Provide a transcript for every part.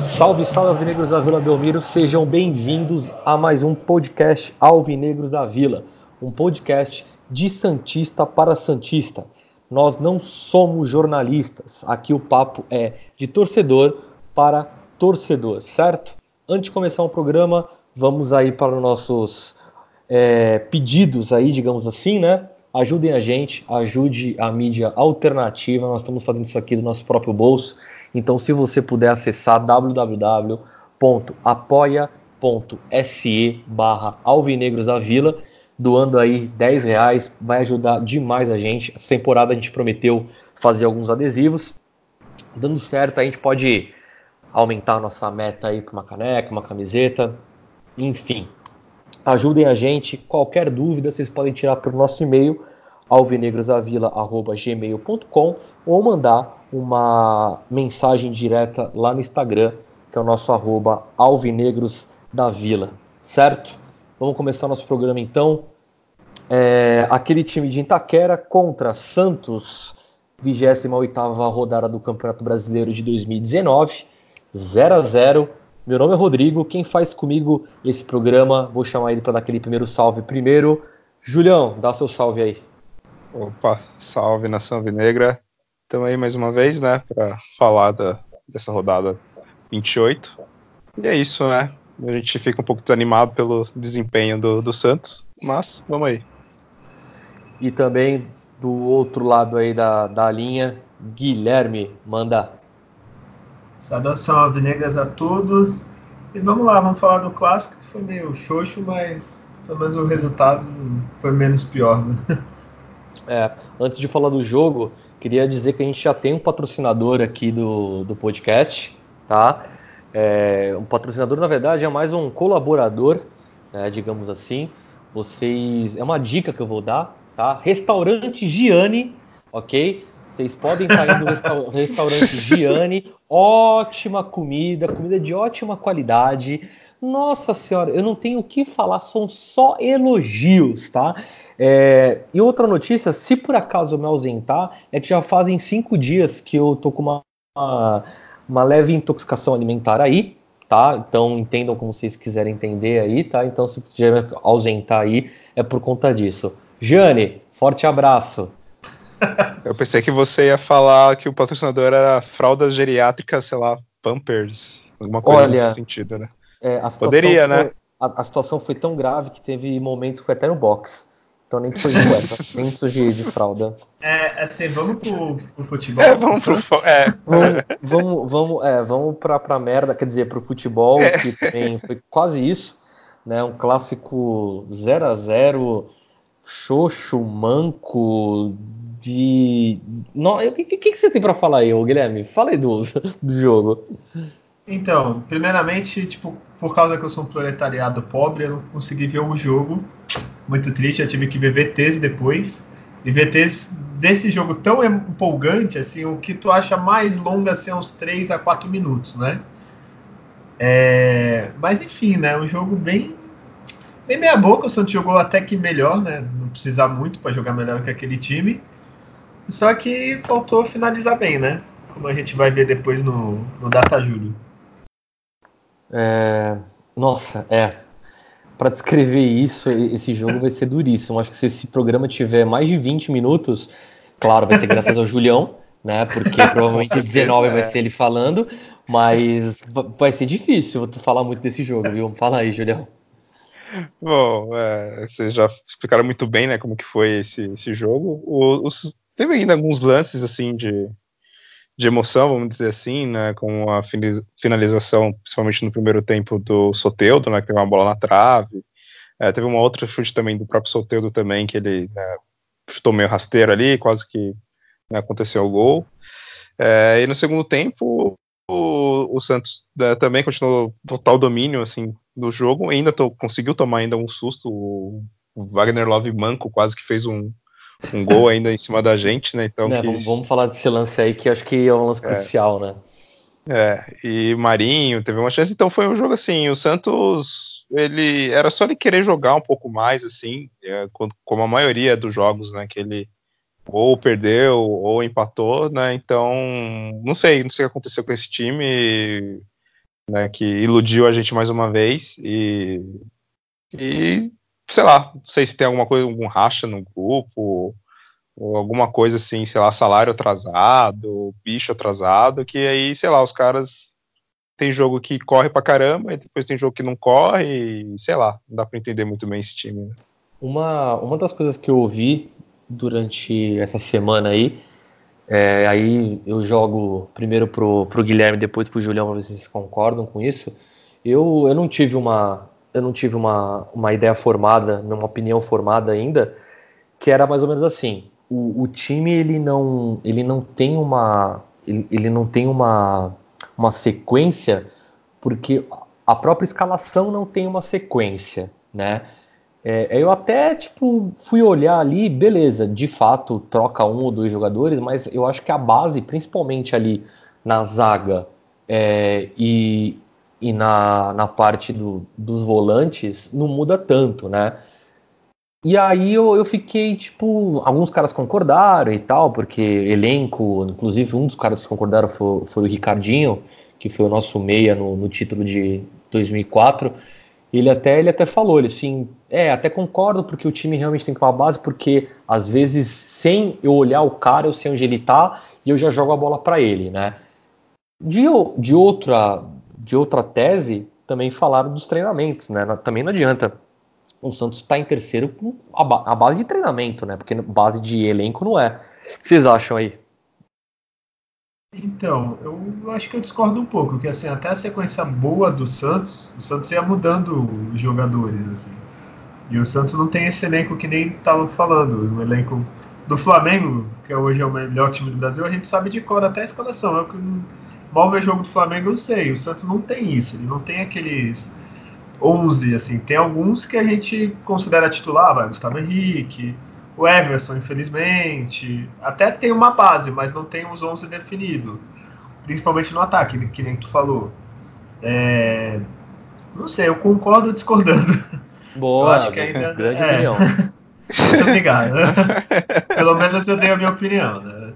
Salve, salve Alvinegros da Vila Belmiro, sejam bem-vindos a mais um podcast Alvinegros da Vila, um podcast de Santista para Santista. Nós não somos jornalistas, aqui o papo é de torcedor para torcedor, certo? Antes de começar o programa, vamos aí para os nossos é, pedidos aí, digamos assim, né? Ajudem a gente, ajude a mídia alternativa, nós estamos fazendo isso aqui do nosso próprio bolso então, se você puder acessar www.apoia.se barra Alvinegros da Vila, doando aí 10 reais, vai ajudar demais a gente. Essa temporada a gente prometeu fazer alguns adesivos. Dando certo, a gente pode aumentar a nossa meta aí para uma caneca, uma camiseta, enfim. Ajudem a gente. Qualquer dúvida, vocês podem tirar pelo nosso e-mail alvinegrosavila.gmail.com ou mandar uma mensagem direta lá no Instagram, que é o nosso arroba Alvinegros da Vila, certo? Vamos começar nosso programa então. É, aquele time de Itaquera contra Santos, 28ª rodada do Campeonato Brasileiro de 2019, 0 a 0 Meu nome é Rodrigo, quem faz comigo esse programa, vou chamar ele para dar aquele primeiro salve primeiro. Julião, dá seu salve aí. Opa, salve nação vinegra. Estamos aí mais uma vez, né, para falar da, dessa rodada 28. E é isso, né? A gente fica um pouco desanimado pelo desempenho do, do Santos, mas vamos aí. E também do outro lado aí da, da linha, Guilherme, manda. Saudação alvinegras a todos. E vamos lá, vamos falar do clássico, que foi meio xoxo, mas pelo menos o resultado foi menos pior. Né? É, antes de falar do jogo, Queria dizer que a gente já tem um patrocinador aqui do, do podcast, tá? É, um patrocinador, na verdade, é mais um colaborador, né, digamos assim. Vocês. É uma dica que eu vou dar, tá? Restaurante Gianni, ok? Vocês podem estar indo no resta restaurante Gianni, ótima comida, comida de ótima qualidade. Nossa senhora, eu não tenho o que falar, são só elogios, tá? É, e outra notícia, se por acaso eu me ausentar, é que já fazem cinco dias que eu tô com uma, uma, uma leve intoxicação alimentar aí, tá? Então entendam como vocês quiserem entender aí, tá? Então se quiser ausentar aí, é por conta disso. Jane, forte abraço. Eu pensei que você ia falar que o patrocinador era fraldas geriátricas, sei lá, Pampers, alguma coisa Olha, nesse sentido, né? É, Poderia, foi, né? A, a, situação foi tão grave que teve momentos que foi até no box. Então nem precisa de cueca, nem precisa de, de fralda. É, assim, vamos pro, pro futebol? É, vamos pro é. Vamos, vamos, vamos, é, vamos pra, pra merda, quer dizer, pro futebol, é. que também foi quase isso, né? Um clássico 0 a 0 xoxo, manco, de. O que, que, que, você tem para falar aí, Guilherme? Fala aí do, do jogo. Então, primeiramente, tipo, por causa que eu sou um proletariado pobre, eu não consegui ver o jogo. Muito triste, eu tive que ver VTs depois. E VTs desse jogo tão empolgante, assim, o que tu acha mais longa assim, uns 3 a 4 minutos, né? É... Mas enfim, né? Um jogo bem, bem meia boca. O Santos jogou até que melhor, né? Não precisar muito para jogar melhor que aquele time. Só que faltou finalizar bem, né? Como a gente vai ver depois no, no Data Júlio. É... Nossa, é. Para descrever isso, esse jogo vai ser duríssimo. Acho que se esse programa tiver mais de 20 minutos, claro, vai ser graças ao Julião, né? Porque provavelmente 19 vai ser ele falando, mas vai ser difícil tu falar muito desse jogo, viu? Fala aí, Julião. Bom, é, vocês já explicaram muito bem, né, como que foi esse, esse jogo. O, os, teve ainda alguns lances, assim, de, de emoção, vamos dizer assim, né, com a finalização, principalmente no primeiro tempo do Soteudo, né, que teve uma bola na trave, é, teve uma outra chute também do próprio Soteudo também, que ele né, chutou meio rasteiro ali, quase que né, aconteceu o gol, é, e no segundo tempo o, o Santos né, também continuou total domínio, assim, do jogo, ainda conseguiu tomar ainda um susto, o, o Wagner Love Manco quase que fez um, um gol ainda em cima da gente, né? Então, é, que... vamos, vamos, falar desse lance aí, que acho que é um lance é. crucial, né? É, e Marinho teve uma chance, então foi um jogo assim, o Santos, ele, era só ele querer jogar um pouco mais, assim, é, como a maioria dos jogos, né, que ele ou perdeu ou empatou, né, então, não sei, não sei o que aconteceu com esse time, né, que iludiu a gente mais uma vez, e, e sei lá, não sei se tem alguma coisa, algum racha no grupo, ou alguma coisa assim, sei lá, salário atrasado, bicho atrasado, que aí, sei lá, os caras tem jogo que corre pra caramba, e depois tem jogo que não corre, e sei lá, não dá pra entender muito bem esse time. Né? Uma, uma das coisas que eu ouvi durante essa semana aí, é, aí eu jogo primeiro pro, pro Guilherme, depois pro Julião, pra ver se vocês concordam com isso. Eu, eu não tive uma eu não tive uma, uma ideia formada, uma opinião formada ainda, que era mais ou menos assim o, o time ele não, ele não tem uma ele, ele não tem uma, uma sequência porque a própria escalação não tem uma sequência, né? É, eu até tipo fui olhar ali, beleza, de fato troca um ou dois jogadores, mas eu acho que a base, principalmente ali na zaga é, e, e na, na parte do, dos volantes, não muda tanto, né? E aí eu, eu fiquei, tipo, alguns caras concordaram e tal, porque elenco, inclusive um dos caras que concordaram foi, foi o Ricardinho, que foi o nosso meia no, no título de 2004. Ele até, ele até falou, ele assim, é, até concordo porque o time realmente tem que ter uma base, porque às vezes sem eu olhar o cara, eu sei onde ele tá e eu já jogo a bola para ele, né? De, de, outra, de outra tese, também falaram dos treinamentos, né? Também não adianta o Santos está em terceiro com a, base de treinamento, né? Porque base de elenco não é. O que vocês acham aí? Então, eu acho que eu discordo um pouco, porque assim, até a sequência boa do Santos, o Santos ia mudando os jogadores, assim. E o Santos não tem esse elenco que nem estava falando, o elenco do Flamengo, que hoje é o melhor time do Brasil, a gente sabe de cor até a escalação. Eu que mal ver jogo do Flamengo, eu sei. O Santos não tem isso, ele não tem aqueles 11, assim. Tem alguns que a gente considera titular, vai, Gustavo Henrique, o Everson, infelizmente. Até tem uma base, mas não tem os 11 definido. Principalmente no ataque, que nem tu falou. É... Não sei, eu concordo discordando. Boa, eu acho que ainda, grande é... opinião. Muito obrigado. Pelo menos eu dei a minha opinião. Né?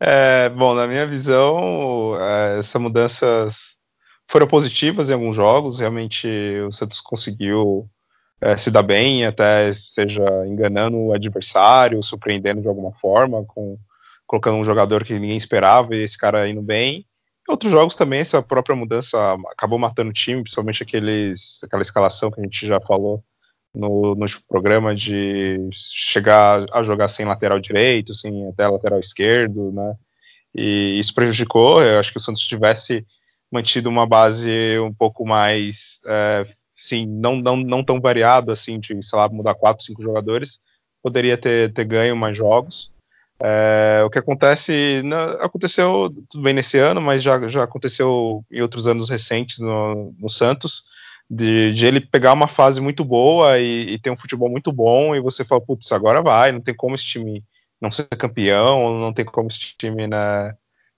É, bom, na minha visão, é, essas mudanças foram positivas em alguns jogos. Realmente, o Santos conseguiu é, se dar bem, até seja enganando o adversário, surpreendendo de alguma forma, com colocando um jogador que ninguém esperava e esse cara indo bem. Em outros jogos também, essa própria mudança acabou matando o time, principalmente aqueles, aquela escalação que a gente já falou no, no programa de chegar a jogar sem lateral direito, sem até lateral esquerdo, né? E isso prejudicou. Eu acho que o Santos tivesse mantido uma base um pouco mais, é, sim, não, não, não tão variado assim, de, sei lá, mudar quatro, cinco jogadores, poderia ter, ter ganho mais jogos. É, o que acontece, aconteceu tudo bem nesse ano, mas já, já aconteceu em outros anos recentes no, no Santos, de, de, ele pegar uma fase muito boa e, e, ter um futebol muito bom, e você fala, putz, agora vai, não tem como esse time não ser campeão, não tem como esse time né,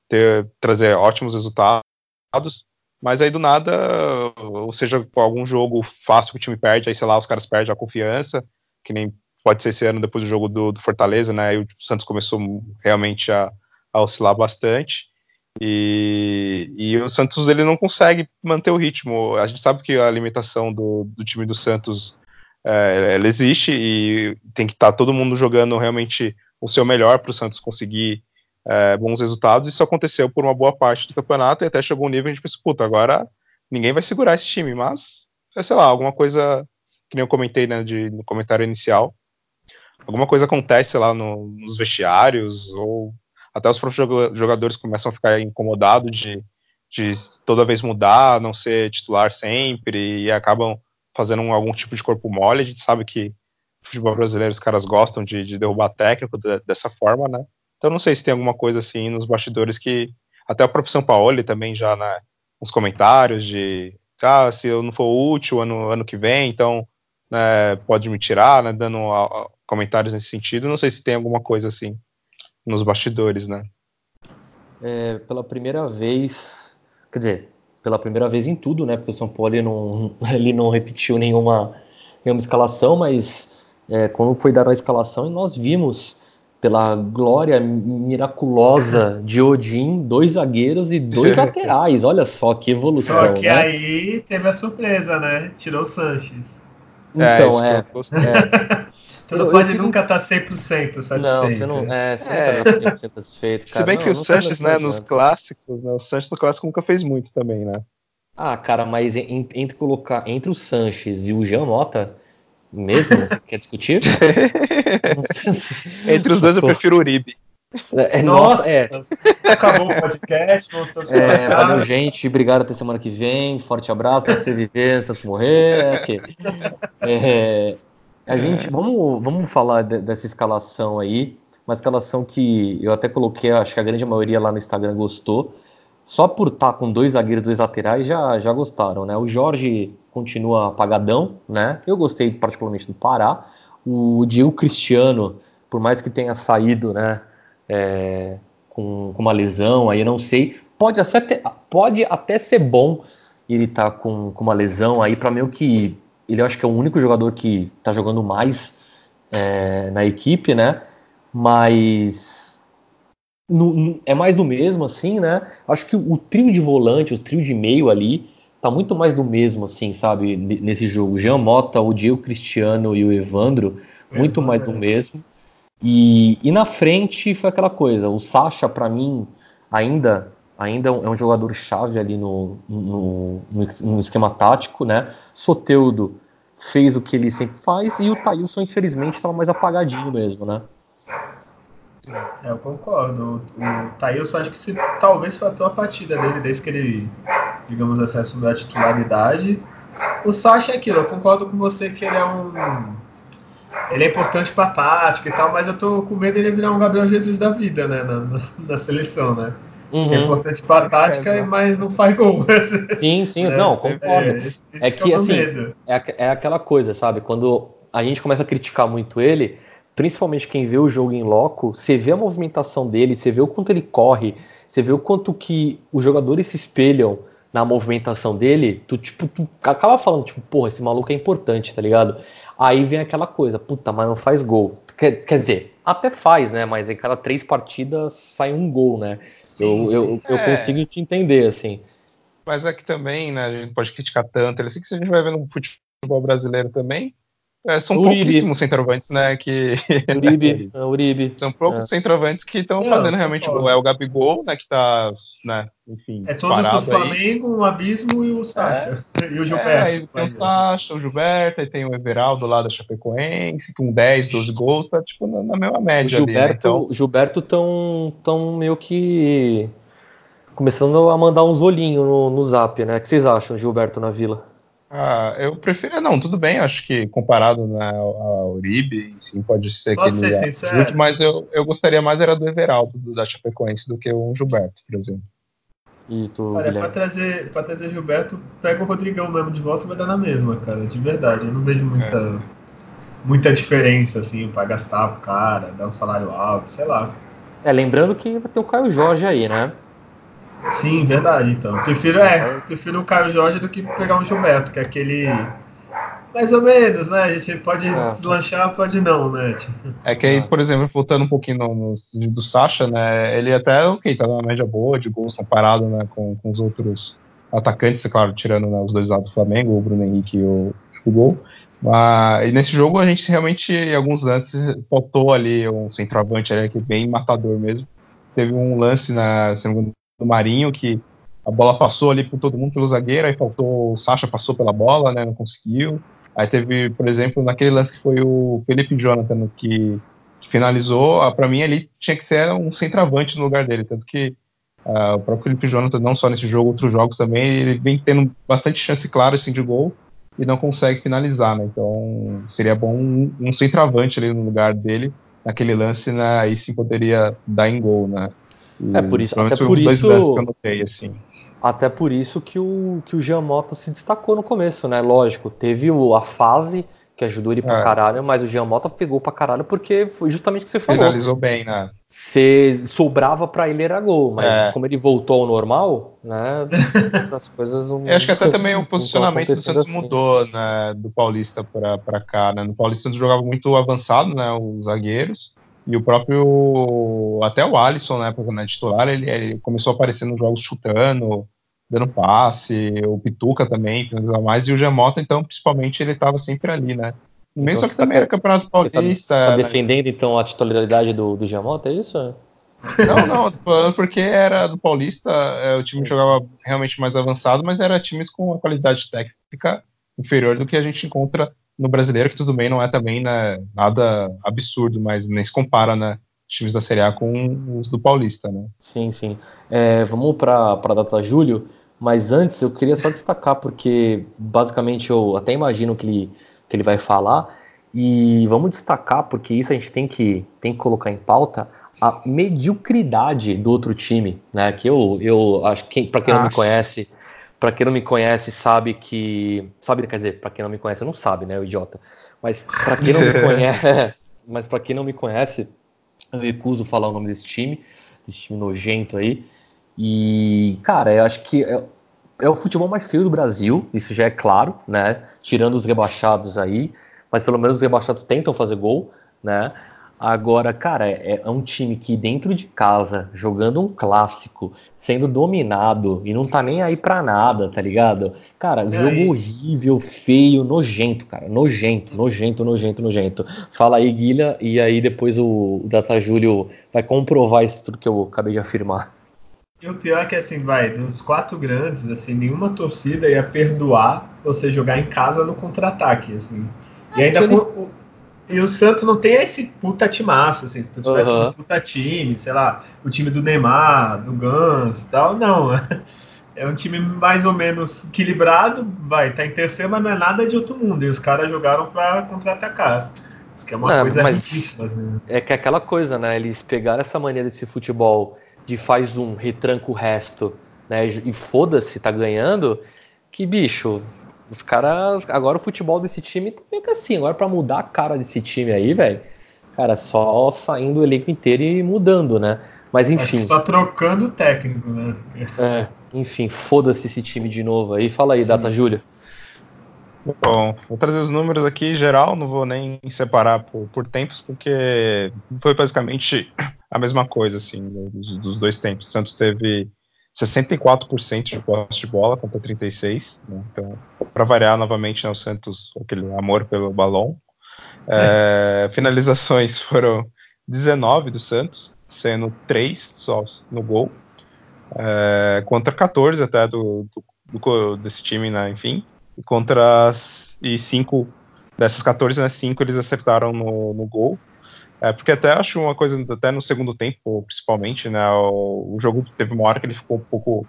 ter, trazer ótimos resultados, mas aí do nada, ou seja, algum jogo fácil que o time perde, aí sei lá, os caras perdem a confiança, que nem pode ser esse ano depois do jogo do, do Fortaleza, né, aí o Santos começou realmente a, a oscilar bastante, e, e, o Santos ele não consegue manter o ritmo. A gente sabe que a limitação do, do time do Santos é, ela existe e tem que estar tá todo mundo jogando realmente o seu melhor para o Santos conseguir é, bons resultados. Isso aconteceu por uma boa parte do campeonato e até chegou um nível que a gente pensou, puta, agora ninguém vai segurar esse time, mas, é, sei lá, alguma coisa que nem eu comentei né, de, no comentário inicial, alguma coisa acontece lá no, nos vestiários ou até os próprios jogadores começam a ficar incomodados de, de toda vez mudar, não ser titular sempre, e acabam fazendo um, algum tipo de corpo mole. A gente sabe que futebol brasileiro os caras gostam de, de derrubar técnico de, dessa forma, né? Então não sei se tem alguma coisa assim nos bastidores que até o próprio São Paulo também já né, nos comentários de ah, se eu não for útil ano, ano que vem, então né, pode me tirar, né, dando a, comentários nesse sentido. Não sei se tem alguma coisa assim nos bastidores, né? É, pela primeira vez, quer dizer, pela primeira vez em tudo, né? Porque o São Paulo ele não, ele não repetiu nenhuma, nenhuma escalação, mas é, quando foi dar a escalação, nós vimos pela glória miraculosa de Odin, dois zagueiros e dois laterais. Olha só que evolução. Só que né? aí teve a surpresa, né? Tirou o Sanches. Então, é. é, Tu não pode queria... nunca estar 100% satisfeito. Não, você não, é, você é. nunca tá 100% satisfeito, cara. Se bem não, que o Sanches, né, nos clássicos, né, o Sanches no clássico nunca fez muito também, né? Ah, cara, mas entre colocar entre o Sanches e o Jean Mota, mesmo, você quer discutir? entre os dois eu prefiro o Uribe. É, nossa, é. acabou o podcast. É, valeu, gente. Obrigado até semana que vem. Forte abraço. Nascer viver, Santos morrer. É, okay. é, a gente, vamos, vamos falar de, dessa escalação aí, uma escalação que eu até coloquei, acho que a grande maioria lá no Instagram gostou. Só por estar tá com dois zagueiros, dois laterais, já, já gostaram, né? O Jorge continua apagadão, né? Eu gostei particularmente do Pará. O Diego Cristiano, por mais que tenha saído, né? É, com, com, uma lesão, aí eu não sei. Pode até, ter, pode até ser bom ele tá com, com uma lesão aí para meio que ele acho que é o único jogador que está jogando mais é, na equipe, né? Mas no, no, é mais do mesmo, assim, né? Acho que o, o, trio de volante, o trio de meio ali, tá muito mais do mesmo, assim, sabe? Nesse jogo. Jean Mota, o Diego Cristiano e o Evandro, muito mais do mesmo. E, e na frente foi aquela coisa. O Sacha, para mim, ainda ainda é um jogador chave ali no, no, no, esquema tático, né? Soteudo fez o que ele sempre faz e o Thailson, infelizmente, estava mais apagadinho mesmo, né? É, eu concordo. O Thailson, acho que se, talvez foi a pior partida dele desde que ele, digamos assim, assumiu a titularidade. O Sacha é aquilo, eu concordo com você que ele é um. Ele é importante para tática e tal, mas eu tô com medo de ele virar um Gabriel Jesus da vida, né, na, na seleção, né? Uhum. É importante para a tática, é, mas não faz gol. Sim, sim, é, não, concordo. É, é que, é assim, é, é aquela coisa, sabe? Quando a gente começa a criticar muito ele, principalmente quem vê o jogo em loco, você vê a movimentação dele, você vê o quanto ele corre, você vê o quanto que os jogadores se espelham na movimentação dele, tu, tipo, tu acaba falando, tipo, porra, esse maluco é importante, tá ligado? Aí vem aquela coisa, puta, mas não faz gol. Quer, quer dizer, até faz, né? Mas em cada três partidas sai um gol, né? Sim, eu, sim. eu, eu é. consigo te entender, assim. Mas é que também, né, a gente pode criticar tanto, ele assim que se a gente vai ver no futebol brasileiro também, é, são Uribe. pouquíssimos centroavantes, né? Que... Uribe, é, Uribe. São poucos é. centroavantes que estão fazendo realmente É o Gabigol, né? Que tá, né? Enfim. É todos do Flamengo, aí. o Abismo e o Sacha. É. E o Gilberto. É, aí tem o Sacha, o Gilberto, aí tem o Everaldo lá da Chapecoense, com 10, 12 gols, tá tipo na, na mesma média. O Gilberto, ali, né? então... Gilberto tão, tão meio que começando a mandar uns olhinhos no, no zap, né? O que vocês acham, Gilberto, na Vila? Ah, eu prefiro. Não, tudo bem, acho que comparado na, a Uribe, sim, pode ser Posso que ele. Ser muito, mas eu, eu gostaria mais era do Everaldo, do, da Chapecoense, do que o Gilberto, por exemplo. E tu, Olha, pra trazer, pra trazer Gilberto, pega o Rodrigão mesmo de volta e vai dar na mesma, cara, de verdade. Eu não vejo muita, é. muita diferença, assim, pra gastar pro cara, dar um salário alto, sei lá. É, lembrando que vai ter o Caio Jorge aí, né? Sim, verdade. Então, prefiro é, prefiro o Caio Jorge do que pegar um Gilberto, que é aquele mais ou menos, né? A gente pode é. deslanchar, pode não, né? Tipo, é que aí, por exemplo, voltando um pouquinho no, no, do Sacha, né? Ele até, ok, tá numa média boa de gols comparado né, com, com os outros atacantes, é claro, tirando né, os dois lados do Flamengo, o Bruno Henrique e o, o Gol. Mas nesse jogo a gente realmente, em alguns lances, faltou ali um centroavante ali, que é bem matador mesmo. Teve um lance na, se não do Marinho, que a bola passou ali por todo mundo, pelo zagueiro, aí faltou o Sacha, passou pela bola, né, não conseguiu. Aí teve, por exemplo, naquele lance que foi o Felipe Jonathan que, que finalizou, ah, para mim ali tinha que ser um centroavante no lugar dele, tanto que uh, o próprio Felipe Jonathan, não só nesse jogo, outros jogos também, ele vem tendo bastante chance clara assim, de gol e não consegue finalizar, né? Então seria bom um, um centroavante ali no lugar dele, naquele lance, né? Aí sim poderia dar em gol, né? É por isso, até por isso, notei, assim. até por isso que o que o Jean Mota se destacou no começo, né? Lógico, teve o, a fase que ajudou ele pra É. caralho, mas o Jean Mota pegou pra caralho porque foi justamente o que você falou. Finalizou bem, né? Você sobrava pra ele era gol, mas É. como ele voltou ao normal, né, as coisas não. Eu acho que até também o posicionamento do Santos assim. mudou, né, do Paulista pra, pra cá, né? No Paulista o Santos jogava muito avançado, né, os zagueiros, e o próprio, até o Alisson, né, porque na titular, ele, ele começou a aparecer nos jogos chutando, dando passe, o Pituca também, finalizava mais, e o Jamota, então, principalmente, ele tava sempre ali, né. Mesmo Então só que tá também era Campeonato tá, Paulista. você tá né? defendendo então a titularidade do, do Giamota, é isso? Não, não, tô falando porque era do Paulista, é, o time jogava realmente mais avançado, mas era times com uma qualidade técnica inferior do que a gente encontra no brasileiro, que tudo bem, não é também né, nada absurdo, mas nem se compara, né? Times da Série A com os do Paulista, né? Sim, sim. É, vamos para a data julho, mas antes eu queria só destacar, porque basicamente eu até imagino que ele, que ele vai falar, e vamos destacar, porque isso a gente tem que, tem que colocar em pauta, a mediocridade do outro time, né? Que eu, eu acho que, para quem não me Nossa. conhece, para quem não me conhece, sabe que. Sabe, quer dizer, para quem não me conhece, não sabe, né, o idiota. Mas para quem não me conhece, mas para quem não me conhece, eu recuso falar o nome desse time, desse time nojento aí. E, cara, eu acho que é, é o futebol mais feio do Brasil, isso já é claro, né? Tirando os rebaixados aí, mas pelo menos os rebaixados tentam fazer gol, né? Agora, cara, é, é um time que dentro de casa, jogando um clássico, sendo dominado e não tá nem aí pra nada, tá ligado? Cara, E jogo aí? horrível, feio, nojento, cara. Nojento, nojento, nojento, nojento. Fala aí, Guilha, e aí depois o, o Data Júlio vai comprovar isso tudo que eu acabei de afirmar. E o pior é que, assim, vai, dos quatro grandes, assim, nenhuma torcida ia perdoar você jogar em casa no contra-ataque, assim. E ainda porque com, o- E o Santos não tem esse puta timaço, assim, se tu tivesse Aham. um puta time, sei lá, o time do Neymar, do Gans e tal, não. É um time mais ou menos equilibrado, vai, tá em terceiro, mas não é nada de outro mundo. E os caras jogaram pra contra-atacar. Que é uma Não, coisa mas- né? É que é aquela coisa, né? Eles pegaram essa mania desse futebol de faz um, retranca o resto, né? E foda-se, tá ganhando. Que bicho, os caras. Agora o futebol desse time tá meio que assim. Agora pra mudar a cara desse time aí, velho. Cara, só saindo o elenco inteiro e mudando, né? Mas Acho enfim, que só trocando o técnico, né? é, enfim, foda-se esse time de novo aí. Fala aí, Sim. Data Júlia. Bom, vou trazer os números aqui em geral, não vou nem separar por, por tempos, porque foi basicamente a mesma coisa, assim, dos, dos dois tempos. O Santos teve 64% de posse de bola contra 36%, né? então, para variar novamente, né, o Santos, aquele amor pelo balão. É, finalizações foram 19 do Santos, sendo 3 só no gol, é, contra 14 até do, do, do- desse time, né, enfim. E contra as, e cinco dessas 14, né, cinco eles acertaram no, no gol. É, porque até acho uma coisa, até no segundo tempo, principalmente, né, o, o jogo teve uma hora que ele ficou um pouco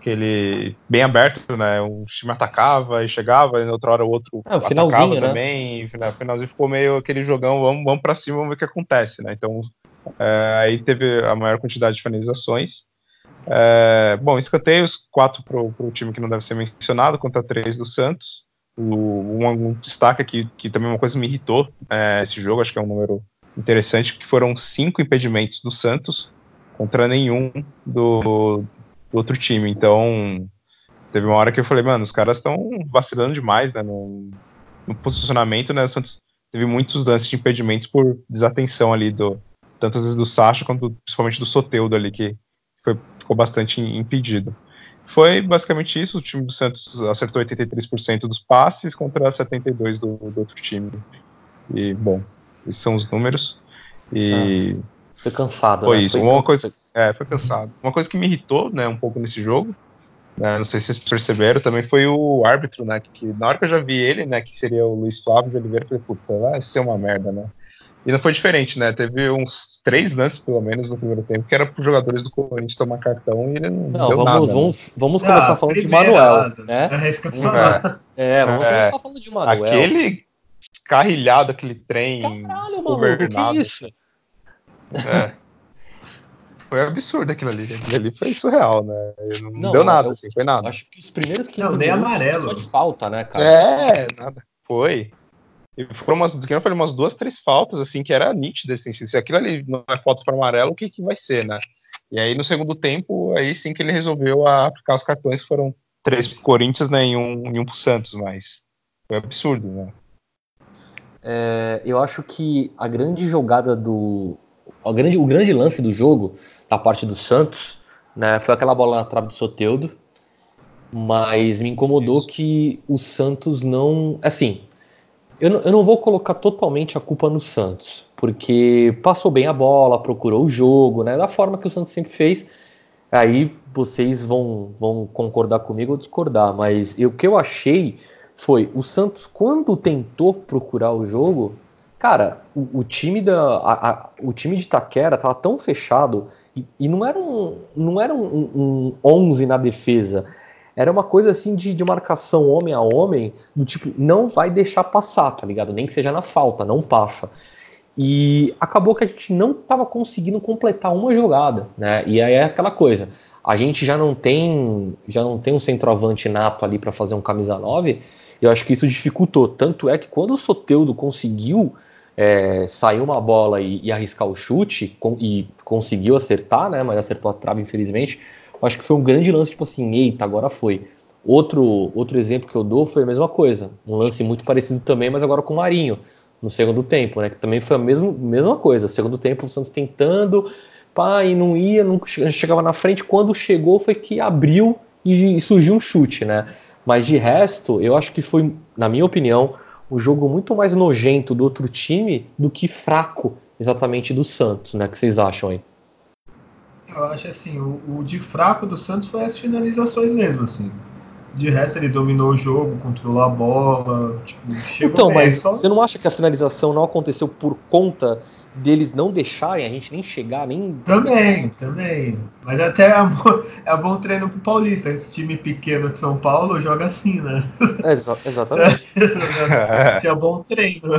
que ele bem aberto, né, um time atacava e chegava, e na outra hora o outro É, o finalzinho, atacava né? também, né, finalzinho ficou meio aquele jogão, vamos, vamos para cima, vamos ver o que acontece, né, então é, aí teve a maior quantidade de finalizações, é, bom, escanteios, quatro para o time que não deve ser mencionado, contra três do Santos. O, um, um destaque aqui, que também uma coisa me irritou é, esse jogo, acho que é um número interessante, que foram cinco impedimentos do Santos contra nenhum do, do outro time. Então, teve uma hora que eu falei, mano, os caras estão vacilando demais né, no, no posicionamento, né? O Santos teve muitos lances de impedimentos por desatenção ali, do, tanto às vezes do Sacha quanto principalmente do Soteudo ali, que foi, ficou bastante impedido. Foi basicamente isso, o time do Santos acertou 83% dos passes contra 72% do, do outro time. E, bom, esses são os números. E Foi cansado, Foi né? isso, uma cansa- coisa- é, foi cansado. Uma coisa que me irritou, né, um pouco nesse jogo, né, não sei se vocês perceberam, também foi o árbitro, né, que, que na hora que eu já vi ele, né, que seria o Luiz Flávio de Oliveira, eu falei, puta, vai ser uma merda, né. E não foi diferente, né, teve uns três lances, pelo menos, no primeiro tempo, que era para os jogadores do Corinthians tomar cartão e ele não, Não, deu vamos, nada, né. vamos, vamos começar Ah, falando de Manuel, né? É Hum, ia falar. É, vamos É. começar falando de Manuel. Aquele carrilhado, aquele trem Caralho, maluco, desgovernado, que isso? É. Foi absurdo aquilo ali. Aquilo ali foi surreal, né? Não, Não, deu nada, eu- assim, foi nada. Acho que os primeiros 15 Não, nem amarelo. só de falta, né, cara? É, nada. Foi. E foram umas, que eu falei, umas duas, três faltas, assim, que era nítida, assim, se aquilo ali não é falta para amarelo, o que, que vai ser, né? E aí, no segundo tempo, aí sim que ele resolveu aplicar os cartões, que foram três pro Corinthians, né, e um, e um pro Santos, mas foi absurdo, né? É, eu acho que a grande jogada do. O grande, o grande lance do jogo, da parte do Santos, né, foi aquela bola na trave do Soteudo, mas me incomodou Isso. que o Santos não. Assim, eu, eu não vou colocar totalmente a culpa no Santos, porque passou bem a bola, procurou o jogo, né? Da forma que o Santos sempre fez. Aí vocês vão, vão concordar comigo ou discordar, mas o que eu achei foi o Santos, quando tentou procurar o jogo, cara, o, o time da. A, a, o time de Taquera tava tão fechado e, e não era um, não era um, um 11 na defesa era uma coisa assim de, de marcação homem a homem, do tipo, não vai deixar passar, tá ligado? Nem que seja na falta, não passa. E acabou que a gente não estava conseguindo completar uma jogada, né? E aí é aquela coisa, a gente já não tem, já não tem um centroavante nato ali para fazer um camisa 9, eu acho que isso dificultou. Tanto é que quando o Soteudo conseguiu é, sair uma bola e, e arriscar o chute, com, e conseguiu acertar, né? Mas acertou a trave, infelizmente acho que foi um grande lance, tipo assim, eita, agora foi. Outro, outro exemplo que eu dou foi a mesma coisa. Um lance muito parecido também, mas agora com o Marinho, no segundo tempo, né? Que também foi a mesma, mesma coisa. Segundo tempo, o Santos tentando, pá, e não ia, não chegava na frente. Quando chegou, foi que abriu e, e surgiu um chute, né? Mas de resto, eu acho que foi, na minha opinião, um jogo muito mais nojento do outro time do que fraco exatamente do Santos, né? O que vocês acham aí? Eu acho assim, o, o de fraco do Santos foi as finalizações mesmo, assim. De resto, ele dominou o jogo, controlou a bola. Tipo, então, mas só... você não acha que a finalização não aconteceu por conta deles não deixarem a gente nem chegar, nem. Também, também. Mas até é bom, é bom treino pro Paulista. Esse time pequeno de São Paulo joga assim, né? Exa exatamente. Tinha bom treino.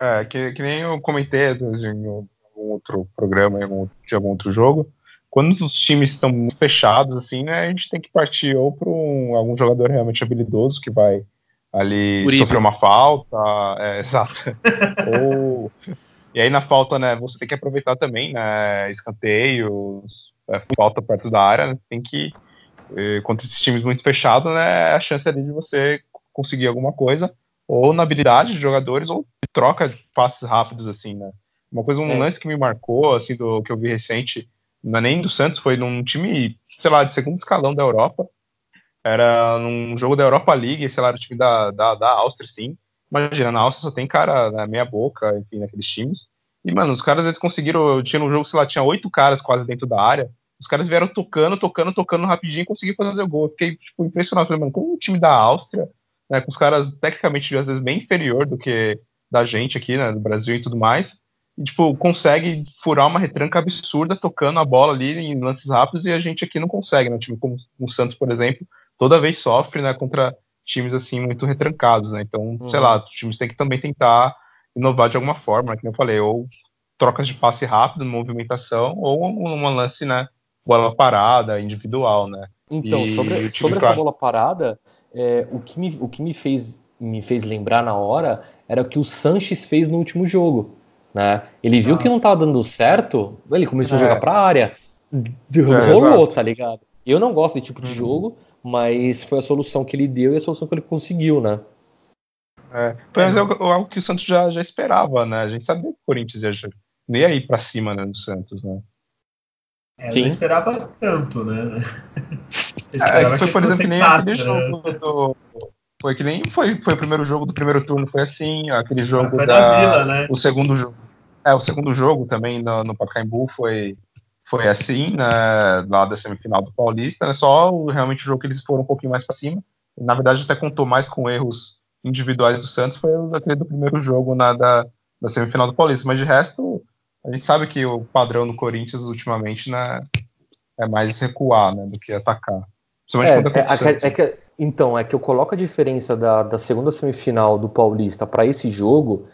É, que, que nem eu comentei assim, algum outro programa, de algum outro jogo, quando os times estão fechados, assim, né, a gente tem que partir ou para um, algum jogador realmente habilidoso que vai ali Uribe. sofrer uma falta, é, exato. ou e aí na falta, né, você tem que aproveitar também, né, escanteios, é, falta perto da área, né, tem que eh, contra esses times muito fechados, né, a chance ali de você conseguir alguma coisa, ou na habilidade de jogadores, ou troca de passes rápidos, assim, né. Uma coisa, um é. lance que me marcou, assim, do que eu vi recente, não é nem do Santos, foi num time, sei lá, de segundo escalão da Europa. Era num jogo da Europa League, sei lá, o time da, da, da Áustria, sim. Imagina, na Áustria só tem cara na meia boca, enfim, naqueles times. E, mano, os caras eles conseguiram. Tinha um jogo, sei lá, tinha oito caras quase dentro da área. Os caras vieram tocando, tocando, tocando rapidinho e conseguiram fazer o gol. Eu fiquei, tipo, impressionado. Falei, mano, como o time da Áustria, né, com os caras tecnicamente, às vezes, bem inferior do que da gente aqui, né, do Brasil e tudo mais, tipo, consegue furar uma retranca absurda tocando a bola ali em lances rápidos e a gente aqui não consegue, né? Time como o Santos, por exemplo, toda vez sofre, né, contra times assim muito retrancados, né? Então, uhum. sei lá, os times têm que também tentar inovar de alguma forma, né, que eu falei, ou trocas de passe rápido, movimentação, ou uma lance, né, bola parada, individual, né? Então, e sobre, sobre essa bola parada, é, o, que me, o que me fez, me fez lembrar na hora era o que o Sanches fez no último jogo. Né? Ele viu ah. que não estava dando certo, ele começou é. a jogar para a área, rolou, é, tá ligado? Eu não gosto desse tipo de uhum. jogo, mas foi a solução que ele deu e a solução que ele conseguiu, né? É, mas é algo que o Santos já, já esperava, né? A gente sabia que o Corinthians ia, ia ir para cima né, do Santos, né? É, Sim. não esperava tanto, né? É, foi, por exemplo, nem aquele né? jogo do, foi que nem foi, foi o primeiro jogo do primeiro turno, foi assim, aquele jogo foi da, Vila, né? o segundo jogo. É, o segundo jogo também no, no Pacaembu foi foi assim, né, lá da semifinal do Paulista, né, só o, realmente o jogo que eles foram um pouquinho mais para cima. Na verdade, até contou mais com erros individuais do Santos, foi aquele do primeiro jogo na, da, da semifinal do Paulista, mas de resto, a gente sabe que o padrão no Corinthians ultimamente né, é mais recuar né, do que atacar. Principalmente é, é, é, é, que então, é que eu coloco a diferença da, da segunda semifinal do Paulista para esse jogo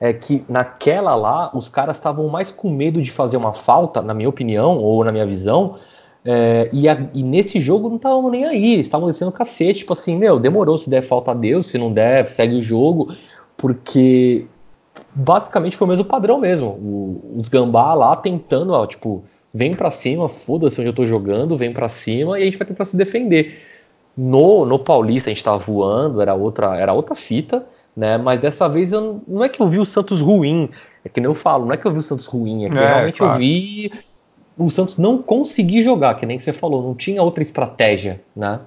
é que naquela lá os caras estavam mais com medo de fazer uma falta, na minha opinião, ou na minha visão, É, e, a, e, nesse jogo não estavam nem aí, eles estavam descendo cacete, tipo assim, meu, demorou, se der falta a Deus, se não der, segue o jogo, porque basicamente foi o mesmo padrão mesmo. O, os gambá lá tentando, ó, tipo, vem para cima, foda-se onde eu tô jogando, vem para cima e a gente vai tentar se defender. No, no Paulista a gente tava voando, era outra, era outra fita, né? Mas dessa vez eu, não é que eu vi o Santos ruim, é que nem eu falo, não é que eu vi o Santos ruim, é que é, realmente claro. eu vi o Santos não conseguir jogar, que nem você falou, não tinha outra estratégia, né?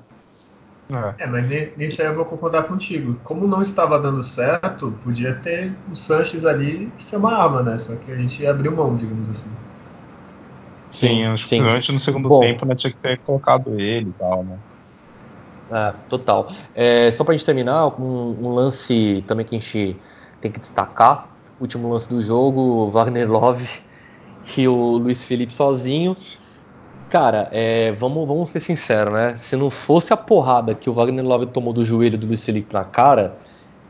É, mas nisso aí eu vou concordar contigo. Como não estava dando certo, podia ter o Sanches ali ser uma arma, né? Só que a gente abriu mão, digamos assim. Sim, acho que principalmente no segundo Bom, tempo, né, tinha que ter colocado ele e tal, né? É, total. É, só pra gente terminar, um, um, lance também que a gente tem que destacar, último lance do jogo, Wagner Love e o Luiz Felipe sozinho. Cara, é, vamos, vamos ser sinceros, né? Se não fosse a porrada que o Wagner Love tomou do joelho do Luiz Felipe na cara,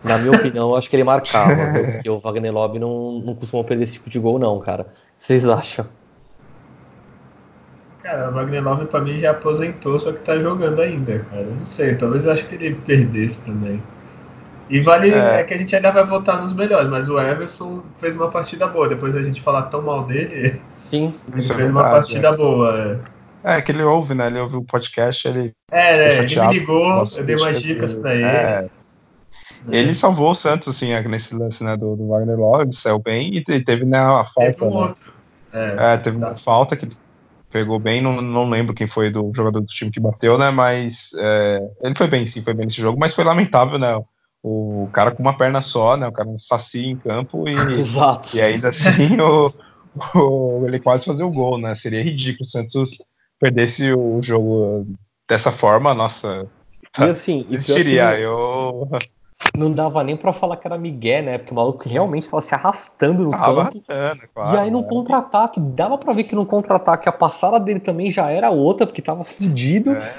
na minha opinião, eu acho que ele marcava. porque o Wagner Love não, não costuma perder esse tipo de gol, não, cara. Vocês acham? Cara, o Wagner Love pra mim já aposentou, só que tá jogando ainda, cara. Não sei, talvez eu acho que ele perdesse também. E vale é. é. que a gente ainda vai votar nos melhores, mas o Everson fez uma partida boa. Depois a gente falar tão mal dele, sim, ele fez é verdade, uma partida é. boa. É. é. que ele ouve, né? Ele ouve o podcast, ele. É, né? Ele me ligou, eu dei umas dicas pra ele. É. Ele salvou o Santos, assim, nesse lance né, do, do Wagner Love, ele saiu bem e teve né, a falta. Teve um né? outro. É, teve tá. uma falta que ele pegou bem, não, não lembro quem foi do jogador do time que bateu, né? Mas é, ele foi bem, sim, foi bem nesse jogo, mas foi lamentável, né? O cara com uma perna só, né? O cara um saci em campo e, Exato. e ainda assim o, o, ele quase fazer o gol, né? Seria ridículo o Santos perdesse o jogo dessa forma, nossa. E assim, existiria. Eu não dava nem para falar que era Miguel, né? Porque o maluco realmente estava se arrastando no tava campo. Claro, e aí no né? contra-ataque, dava para ver que no contra-ataque a passada dele também já era outra, porque tava fudido. É.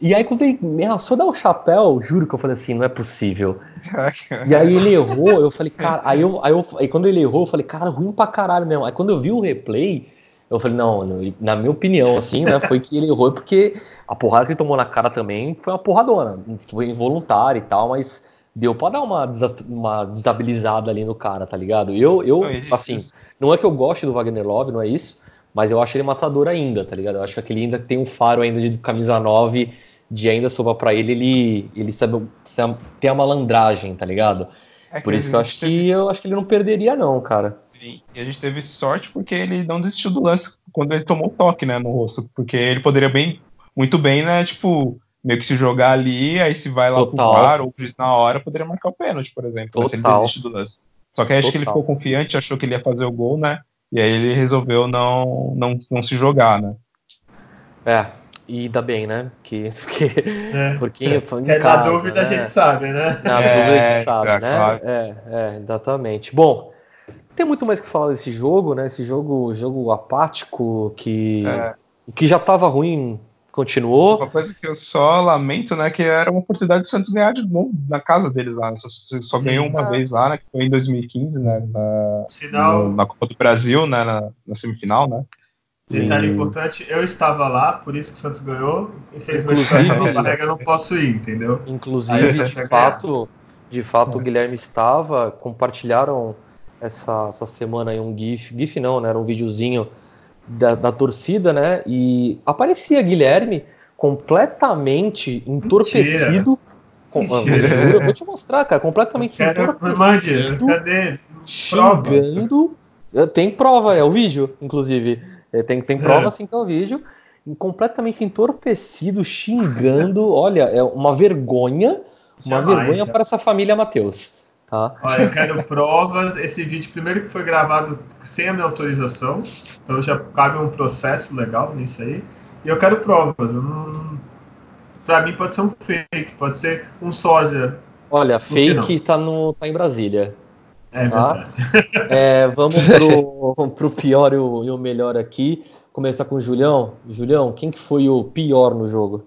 E aí quando ele me ameaçou dar o chapéu, juro que eu falei assim, não é possível. e aí ele errou, eu falei, cara, aí, eu, aí, eu, aí quando ele errou, eu falei, cara, ruim pra caralho mesmo. Aí quando eu vi o replay, eu falei, não, na minha opinião, assim, né, foi que ele errou porque a porrada que ele tomou na cara também foi uma porradona. Foi involuntária e tal, mas deu pra dar uma, uma desestabilizada ali no cara, tá ligado? Eu, eu assim, não é que eu goste do Wagner Love, não é isso, mas eu acho ele matador ainda, tá ligado? Eu acho que aquele ainda tem um faro ainda de camisa 9, de ainda sobra para ele, ele, ele sabe, tem a malandragem, tá ligado? É Por isso que eu acho teve... que eu acho que ele não perderia, não, cara. Sim, e a gente teve sorte porque ele não desistiu do lance quando ele tomou o toque, né, no rosto, porque ele poderia bem, muito bem, né, tipo, meio que se jogar ali, aí se vai lá Total. pro VAR ou na hora, poderia marcar o pênalti, por exemplo, Total. se ele desiste do lance. Só que aí acho que ele ficou confiante, achou que ele ia fazer o gol, né? E aí ele resolveu não, não, não se jogar, né? É, e ainda bem, né? Que, porque, é. porque foi em é, casa, Na dúvida né? a gente sabe, né? Na é, dúvida a gente sabe, é, né? Claro. É, é, exatamente. Bom, tem muito mais que falar desse jogo, né? Esse jogo, jogo apático que, é. que já estava ruim Continuou. Uma coisa que eu só lamento, né, que era uma oportunidade do Santos ganhar de novo na casa deles lá. Só, só ganhou uma vez lá, né, que foi em 2015, né, na, Sinal... no, na Copa do Brasil, né, na, na semifinal, né. Detalhe importante, eu estava lá, por isso que o Santos ganhou. Infelizmente, essa nova regra, eu não posso ir, entendeu? Inclusive, de fato, de fato, é. o Guilherme estava, compartilharam essa, essa semana aí um GIF, GIF não, né? Era um videozinho da, da torcida, né? E aparecia Guilherme completamente entorpecido. Com, eu vou te mostrar, cara, completamente entorpecido, cadê? xingando. Tem prova, é o vídeo, inclusive. É, tem, tem prova é. assim que é o vídeo. Completamente entorpecido, xingando. Olha, é uma vergonha. Uma Jamais, vergonha já. para essa família Matheus. Tá? Olha, eu quero provas. Esse vídeo, primeiro que foi gravado sem a minha autorização, então já cabe um processo legal nisso aí. E eu quero provas. Eu não... Pra mim pode ser um fake, pode ser um sósia. Olha, fake tá, no, tá em Brasília. É tá? É, vamos pro, pro pior e o, e o melhor aqui. Começar com o Julião. Julião, quem que foi o pior no jogo?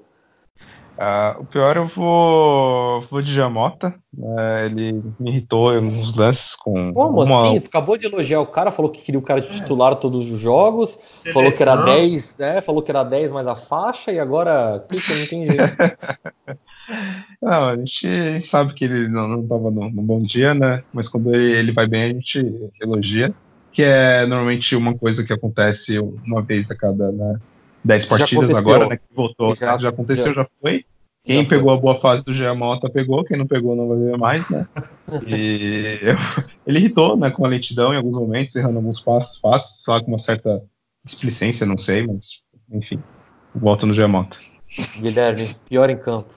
Uh, o pior eu vou, vou de Jamota. Uh, ele me irritou em alguns lances com. Como uma... assim? Tu acabou de elogiar o cara, falou que queria o cara de titular todos os jogos, Seleção. falou que era 10, né? Falou que era 10 mais a faixa, e agora. O que, que eu não entendi? não, a gente sabe que ele não, estava no, no, bom dia, né? Mas quando ele, ele vai bem, a gente elogia. Que é normalmente uma coisa que acontece uma vez a cada, né? 10 partidas agora, né? Que voltou. Já, já aconteceu, já, já foi. Quem já pegou foi. a boa fase do Giamota pegou, quem não pegou não vai ver mais, né? E ele irritou, né, com a lentidão em alguns momentos, errando alguns passos fáceis, só com uma certa displicência, não sei, mas enfim. Volto no Giamota. Guilherme, pior em campo.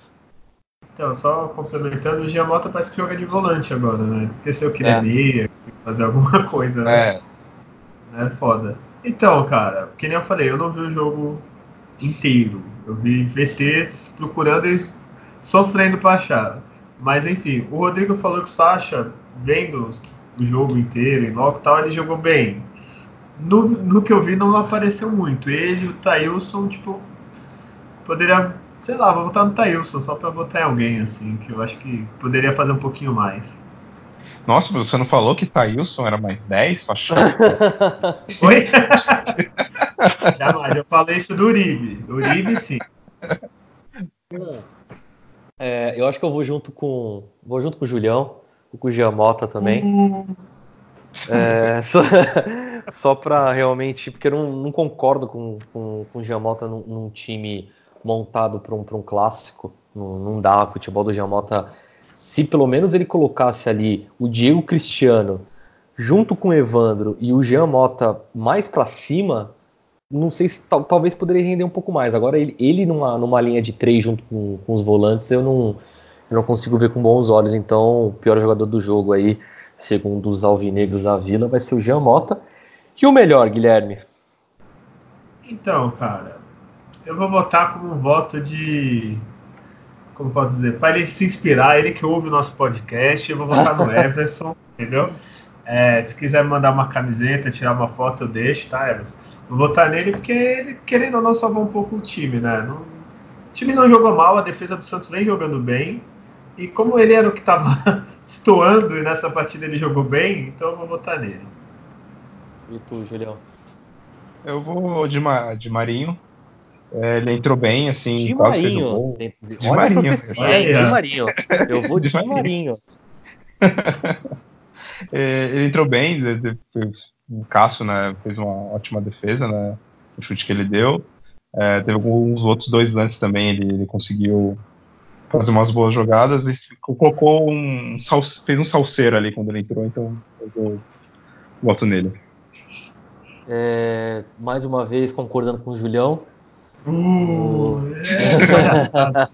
Então, só complementando, o Giamota parece que joga de volante agora, né? Esqueceu que é que tem que fazer alguma coisa, né? É. É foda. Então, cara, que nem eu falei, eu não vi o jogo inteiro. Eu vi VTs procurando e sofrendo para achar. Mas enfim, o Rodrigo falou que o Sacha, vendo o jogo inteiro em loco tal, ele jogou bem. No, no que eu vi, não apareceu muito. Ele e o Thailson, tipo, poderia, sei lá, vou votar no Thailson só para votar em alguém, assim, que eu acho que poderia fazer um pouquinho mais. Nossa, você não falou que Thailson era mais 10? Oi? Jamais, eu falei isso do Uribe. Uribe, sim. É, eu acho que eu vou junto com. Vou junto com o Julião, com o Giamota também. Uhum. É, só só para realmente. Porque eu não, não concordo com, com, com o Giamota num, num time montado para um, um clássico. Não, não dá. O futebol do Giamota se pelo menos ele colocasse ali o Diego Cristiano junto com o Evandro e o Jean Mota mais para cima, não sei se tal, talvez poderia render um pouco mais. Agora ele, ele numa, numa linha de três junto com, com os volantes, eu não, eu não consigo ver com bons olhos. Então, o pior jogador do jogo aí, segundo os alvinegros da Vila, vai ser o Jean Mota. E o melhor, Guilherme? Então, cara, eu vou votar como um voto de como posso dizer, para ele se inspirar, ele que ouve o nosso podcast, eu vou votar no Everson, entendeu? É, se quiser mandar uma camiseta, tirar uma foto, eu deixo, tá, Everson? Vou votar nele porque ele, querendo ou não, salvou um pouco o time, né? Não, o time não jogou mal, a defesa do Santos vem jogando bem. E como ele era o que estava estoando e nessa partida ele jogou bem, então eu vou votar nele. E tu, Julião? Eu vou de, Ma de Marinho, é, ele entrou bem, assim. De Marinho. De, de Olha Marinho. a profecia, hein? De Marinho. Eu vou de, de Marinho. é, ele entrou bem, o Cássio né, fez uma ótima defesa, né? O chute que ele deu. É, teve alguns outros dois lances também, ele, ele, conseguiu fazer umas boas jogadas e colocou um. fez um salseiro ali quando ele entrou, então eu voto nele. É, mais uma vez concordando com o Julião, Uh,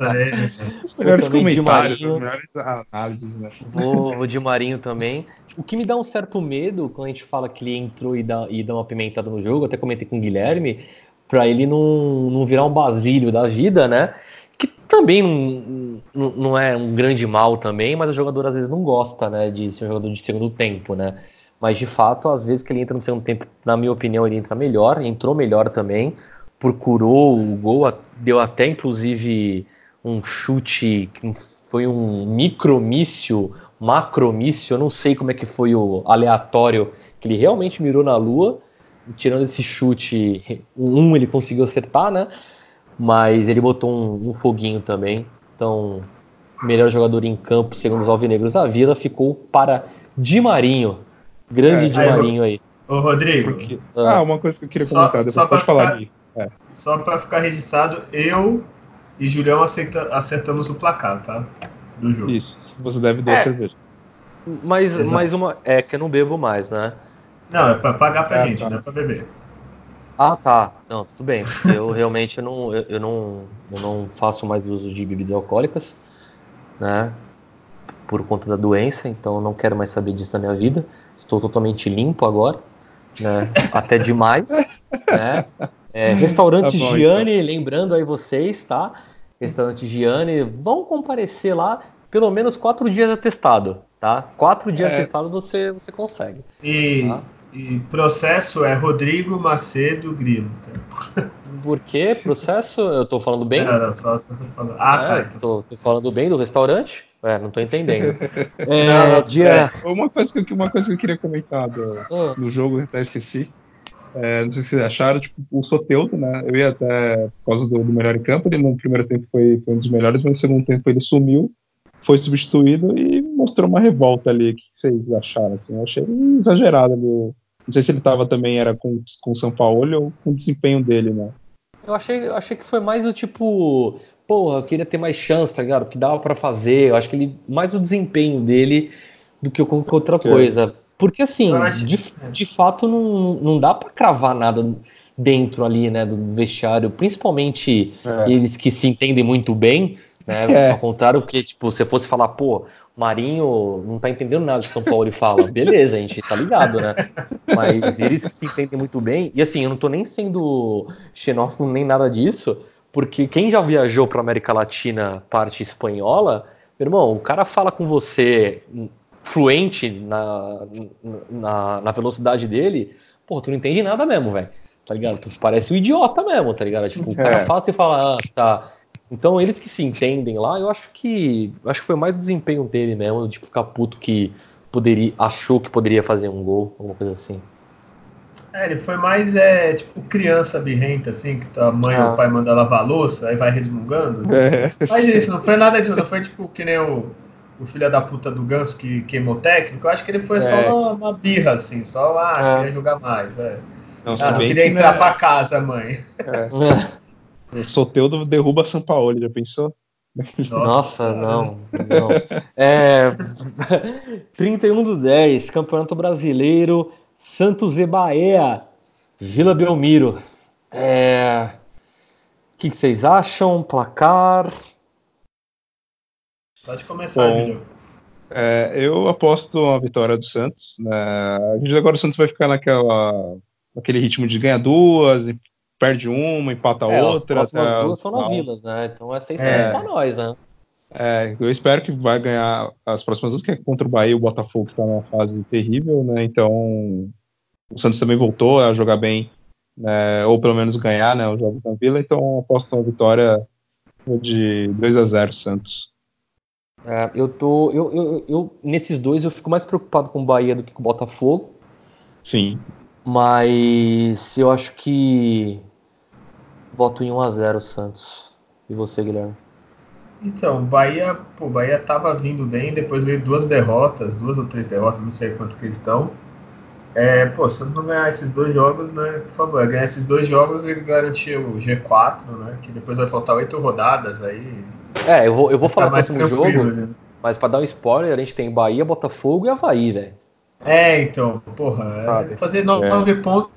é, Os melhores comentários, as melhores análises, né? Vou, vou de Marinho também. O que me dá um certo medo quando a gente fala que ele entrou e dá, e dá uma pimentada no jogo, até comentei com o Guilherme, para ele não, não virar um basílio da vida, né? Que também não, não, não é um grande mal também, mas o jogador às vezes não gosta, né, de ser um jogador de segundo tempo, né? Mas de fato, às vezes que ele entra no segundo tempo, na minha opinião, ele entra melhor, entrou melhor também procurou o gol, deu até inclusive um chute que foi um micromício, macromício, eu não sei como é que foi o aleatório, que ele realmente mirou na lua, tirando esse chute, um ele conseguiu acertar, né? Mas ele botou um, um foguinho também. Então, melhor jogador em campo, segundo os alvinegros da Vila, ficou para Di Marinho. Grande é, Di Marinho aí. Ô, Rodrigo. Porque... Ah, uma coisa que eu queria comentar, só, depois pode falar ficar... Só para ficar registrado, eu e Julião acerta, acertamos o placar, tá? Do jogo. Isso. Você deve dar é. cerveja. Mas mais uma. É que eu não bebo mais, né? Não, é para pagar pra é, gente, tá. não é pra beber. Ah, tá. Não, tudo bem. Eu realmente eu não, eu, eu, não, eu não faço mais uso de bebidas alcoólicas, né? Por conta da doença, então não quero mais saber disso na minha vida. Estou totalmente limpo agora, né? Até demais, né? É, restaurante tá bom, Gianni, então. lembrando aí vocês, tá? Restaurante Gianni, vão comparecer lá pelo menos quatro dias atestado, tá? Quatro dias é. atestado você, você consegue. E, tá? e processo é Rodrigo Macedo Grilo. Tá? Por quê? Processo? Eu tô falando bem? Não, não, só, só tô falando. Ah, É, tá. Então. tô, tô falando bem do restaurante? É, não tô entendendo. É, Não, dia. Uma coisa que, eu- uma coisa que eu queria comentar do, Ah, no jogo, eu até esqueci. É, não sei se vocês acharam, tipo, o Soteudo, né? Eu ia até por causa do, do melhor em campo, ele no primeiro tempo foi, foi um dos melhores, mas no segundo tempo ele sumiu, foi substituído e mostrou uma revolta ali. O que vocês acharam? Assim? Eu achei exagerado ali. o- Não sei se ele tava também, era com, com o São Paulo ou com o desempenho dele, né? Eu achei, eu achei que foi mais o tipo, porra, eu queria ter mais chance, tá ligado? Que dava pra fazer. Eu acho que ele mais o desempenho dele do que qualquer outra coisa. Porque assim, acho- de, de fato não, não dá pra cravar nada dentro ali, né, do vestiário, principalmente É. eles que se entendem muito bem, né? É. Ao contrário que, tipo, se fosse falar, pô, Marinho não tá entendendo nada que São Paulo fala. Beleza, a gente tá ligado, né? Mas eles que se entendem muito bem. E assim, eu não tô nem sendo xenófobo nem nada disso, porque quem já viajou pra América Latina, parte espanhola, meu irmão, o cara fala com você fluente na, na, na velocidade dele, pô, tu não entende nada mesmo, velho. Tá ligado? Tu parece um idiota mesmo, tá ligado? Tipo, o cara É. fala, você fala, ah, tá. Então, eles que se entendem lá, eu acho que. Acho que foi mais o desempenho dele mesmo, tipo, ficar puto que poderia. achou que poderia fazer um gol, alguma coisa assim. É, ele foi mais, é, tipo, criança birrenta, assim, que a mãe Ah. ou o pai manda lavar a louça, aí vai resmungando. É. Mas isso, não foi nada de. Não foi tipo que nem o, o filho da puta do ganso que queimou técnico. Eu acho que ele foi É. só uma, birra, assim, só, ah, É. queria jogar mais. É. Não, Ah, não queria que, entrar né, pra casa, mãe. o Soteudo derruba São Paulo, já pensou? Nossa, não, não. É, 31 do 10, Campeonato Brasileiro, Santos e Bahia, Vila Belmiro. É, O que, que vocês acham? Placar? Pode começar, Bom. Júlio. É, eu aposto a vitória do Santos. Né? A gente agora o Santos vai ficar naquela, naquele ritmo de ganhar duas, e perde uma, empata É, as outra. próximas até duas são na. Vilas, né? Então é seis É. pra nós, né? É, eu espero que vai ganhar as próximas duas, que é contra o Bahia e o Botafogo, que está numa fase terrível, né? Então o Santos também voltou a jogar bem, né? ou pelo menos ganhar né, os jogos na Vila. Então aposto uma vitória de 2 a 0 Santos. É, eu tô. Eu, eu, eu- nesses dois eu fico mais preocupado com o Bahia do que com o Botafogo. Sim. Mas eu acho que. Voto em 1x0 o Santos. E você, Guilherme? Então, o Bahia, pô, o Bahia tava vindo bem, depois veio duas derrotas, duas ou três derrotas, não sei quanto que eles estão. É, pô, se não ganhar esses dois jogos, né, por favor, ganhar esses dois jogos e garantir o G4, né, que depois vai faltar oito rodadas aí. É, eu vou, eu vou Fica falar o mais próximo jogo, né? mas pra dar um spoiler, a gente tem Bahia, Botafogo e Havaí, velho. É, então, porra, é Sabe? fazer no- É. nove pontos,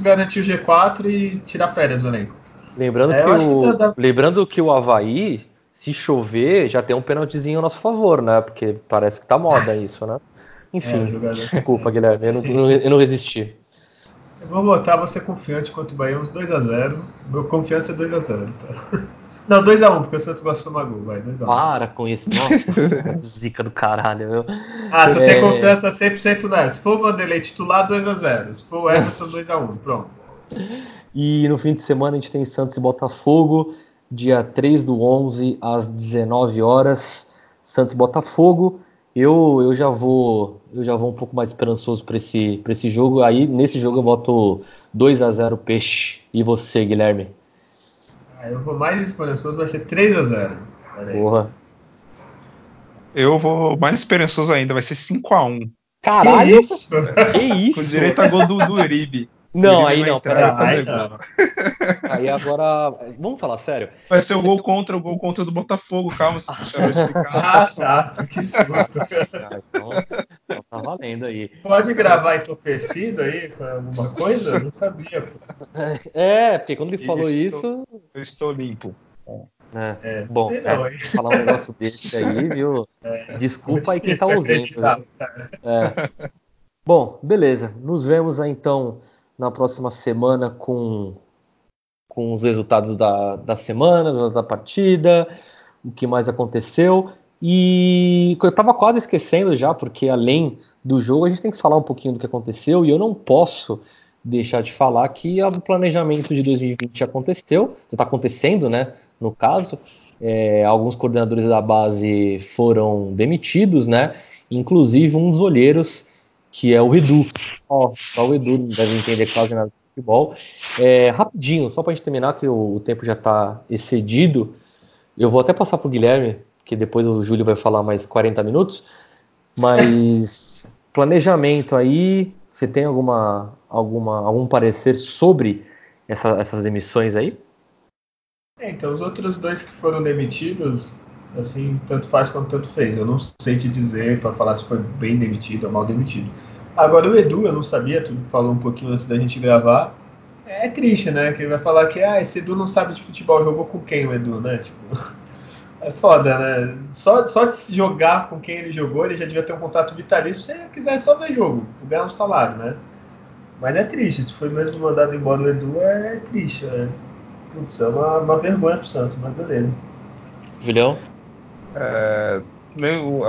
garantir o G4 e tirar férias do elenco. Lembrando, É, que acho que o, dá- dá- lembrando que o Havaí, se chover, já tem um penaltizinho a nosso favor, né? Porque parece que tá moda isso, né? É, Enfim, jogador. desculpa, Guilherme, eu não, não- eu não resisti. Eu vou botar você confiante contra o Bahia uns 2x0. Meu confiança é 2x0, tá? Não, 2x1, porque o Santos gosta de tomar gol, vai, 2x1. Para com isso, nossa, zica do caralho, meu. Ah, tu É. tem confiança 100% nessa. Se for o Vanderlei titular, 2x0. Se for o Everton, 2x1. Pronto. E no fim de semana a gente tem Santos e Botafogo, dia 3 do 11 às 19 horas. Santos e Botafogo. Eu, eu já vou eu já vou um pouco mais esperançoso para esse, pra esse jogo. Aí nesse jogo eu boto 2 a 0 Peixe. E você, Guilherme? Aí eu vou mais esperançoso, vai ser 3x0. Pera aí. Porra. Eu vou mais esperançoso ainda, vai ser 5 a 1 Caralho! Que isso? Que isso? Com direito a gol do, do Uribe. Não, aí não, entrar peraí. Aí. Aí agora. Vamos falar sério? Vai ser o gol aqui- contra, o gol contra do Botafogo, calma, eu. Ah, tá. Que susto. Ah, então, então tá valendo aí. Pode gravar entorpecido aí com alguma coisa? Eu não sabia. Pô. É, porque quando ele falou Isso. isso. Eu estou limpo. né, É, Bom, sei não, hein? falar um negócio desse aí, viu? Desculpa aí quem tá é ouvindo. né? É. Bom, beleza. Nos vemos aí, então na próxima semana com, com os resultados da, da semana, da, da partida, o que mais aconteceu. E eu tava quase esquecendo já, porque além do jogo, a gente tem que falar um pouquinho do que aconteceu, e eu não posso deixar de falar que o planejamento de 2020 aconteceu, está acontecendo, né? No caso, é, alguns coordenadores da base foram demitidos, né? Inclusive um dos olheiros, que é o Edu. Ó, só o Edu deve entender quase nada de futebol. É, rapidinho, só para a gente terminar, que o, o tempo já está excedido, eu vou até passar para o Guilherme, que depois o Júlio vai falar mais 40 minutos, mas planejamento aí, você tem alguma, alguma, algum parecer sobre essa, essas demissões aí? É, então, os outros dois que foram demitidos, assim, tanto faz quanto tanto fez. Eu não sei te dizer para falar se foi bem demitido ou mal demitido. Agora, o Edu, eu não sabia, tu falou um pouquinho antes da gente gravar. É triste, né? Que ele vai falar que, ah, esse Edu não sabe de futebol, jogou com quem o Edu, né? Tipo, é foda, né? Só, só de se jogar com quem ele jogou, ele já devia ter um contrato vitalício se ele quiser só ver jogo, ganhar um salário, né? Mas é triste, se foi mesmo mandado embora o Edu, é, é triste, né? Putz, é uma, uma vergonha pro Santos, mas beleza. Julião? É,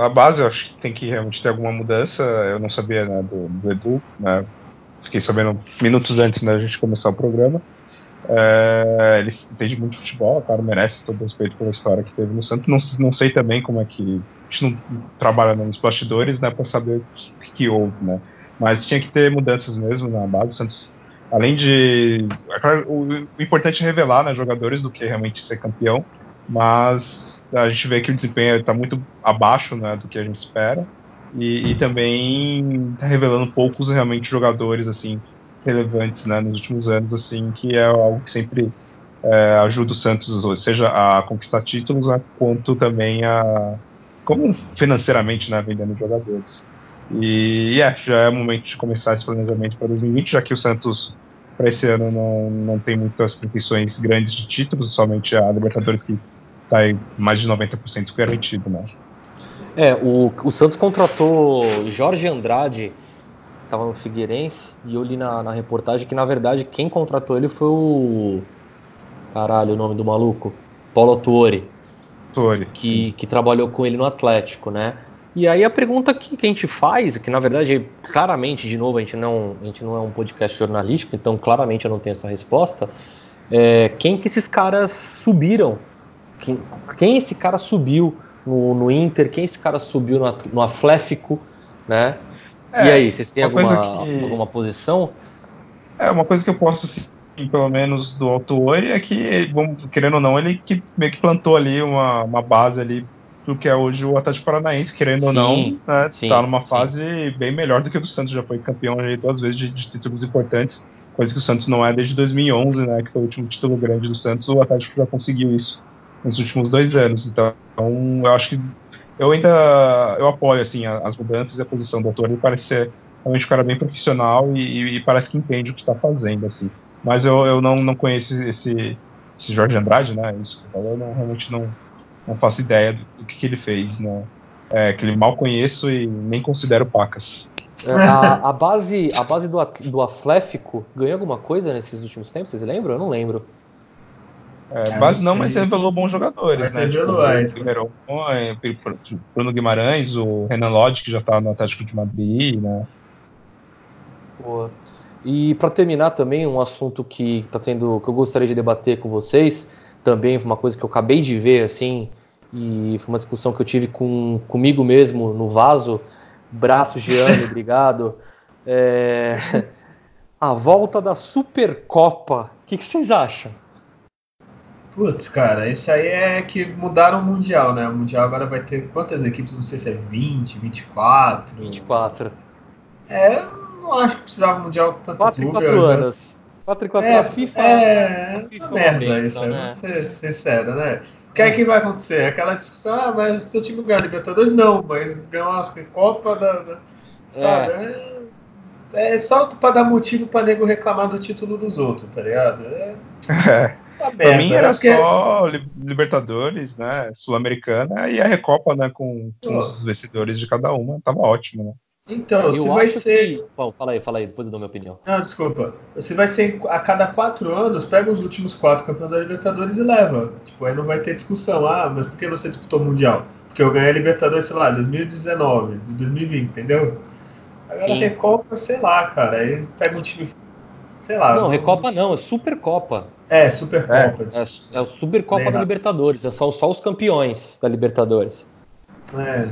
a base eu acho que tem que realmente ter alguma mudança. Eu não sabia né, do, do, Edu, né? Fiquei sabendo minutos antes da gente começar o programa. É, ele entende muito futebol, o cara merece todo respeito pela história que teve no Santos. Não, não sei também como é que. A gente não trabalha nos bastidores, né, para saber o que, que houve, né? Mas tinha que ter mudanças mesmo na base. O Santos além de. É o, o, importante é revelar né, jogadores do que realmente ser campeão, mas a gente vê que o desempenho está muito abaixo né, do que a gente espera. E, e também está revelando poucos realmente jogadores assim relevantes né, nos últimos anos, assim, que é algo que sempre é, ajuda o Santos, seja a conquistar títulos, quanto também a como financeiramente, né, vendendo jogadores. E, é, já é momento de começar esse planejamento para 2020, já que o Santos para esse ano não, não tem muitas pretensões grandes de títulos, somente a Libertadores que está em mais de 90% garantido, né? É, o, o Santos contratou Jorge Andrade, estava no Figueirense, e eu li na, na reportagem que, na verdade, quem contratou ele foi o. Caralho, o nome do maluco? Paulo Tuori. Tuori. Que, que trabalhou com ele no Atlético, né? E aí a pergunta que, que, a gente faz, que na verdade, claramente, de novo, a gente, não, a gente não é um podcast jornalístico, então claramente eu não tenho essa resposta, é quem que esses caras subiram? Quem, quem esse cara subiu no, no Inter? Quem esse cara subiu no, no Atlético, né? É, e aí, vocês têm alguma, que... alguma posição? É, uma coisa que eu posso, assim, pelo menos do autor, é que, vamos, querendo ou não, ele que meio que plantou ali uma, uma base ali do que é hoje o Atlético Paranaense, querendo sim, ou não, né, sim, tá numa fase sim. bem melhor do que o do Santos, já foi campeão aí duas vezes de, de, títulos importantes, coisa que o Santos não é desde 2011, né, que foi o último título grande do Santos, o Atlético já conseguiu isso nos últimos dois anos, então eu acho que eu ainda eu apoio assim as mudanças e a posição do autor, ele parece ser realmente um cara bem profissional e, e parece que entende o que está fazendo, assim, mas eu, eu não, não conheço esse, esse Jorge Andrade, né, isso que você falou, eu não, realmente não não faço ideia do, do que, que, ele fez, né? É, que ele mal conheço e nem considero pacas. É, a, a, base, a base do, do Atlético ganhou alguma coisa nesses últimos tempos? Vocês lembram? Eu não lembro. É, base não, mas revelou bons jogadores, né? Tipo, o Bruno Guimarães, o Renan Lodge, que já tá no Atlético de Madrid, né? Boa. E para terminar também, um assunto que tá tendo, que eu gostaria de debater com vocês, também foi uma coisa que eu acabei de ver, assim, e foi uma discussão que eu tive com, comigo mesmo no vaso. Braço, Gianni, obrigado. É... A volta da Supercopa. O que, que vocês acham? Putz, cara, esse aí é que mudaram o Mundial, né? O Mundial agora vai ter quantas equipes? Não sei se é 20, 24. 24. É, não acho que precisava do Mundial tanto 4 em 4 anos. 4 x 4 é, a FIFA. É, a FIFA é merda isso, né? vamos ser sincero, né? O que é que vai acontecer? Aquela discussão, ah, mas seu time ganha Libertadores? Não, mas ganhou a Copa da. da sabe? É. é, é só pra dar motivo pra nego reclamar do título dos outros, tá ligado? É. é. pra mim era? Porque... só Libertadores, né? Sul-Americana e a Recopa, né? Com, com os vencedores de cada uma. Tava ótimo, né? Então, eu se vai ser. Que... Bom, fala aí, fala aí, depois eu dou minha opinião. Não, desculpa. Se vai ser a cada quatro anos, pega os últimos quatro campeões da Libertadores e leva. Tipo, aí não vai ter discussão. Ah, mas por que você disputou o Mundial? Porque eu ganhei a Libertadores, sei lá, 2019, de 2020, entendeu? Agora a Recopa, sei lá, cara. Aí pega um time. Sei lá. Não, Recopa não, é Supercopa. É, Supercopa. É, é, é o Supercopa Legal. da Libertadores, é só, só os campeões da Libertadores. É,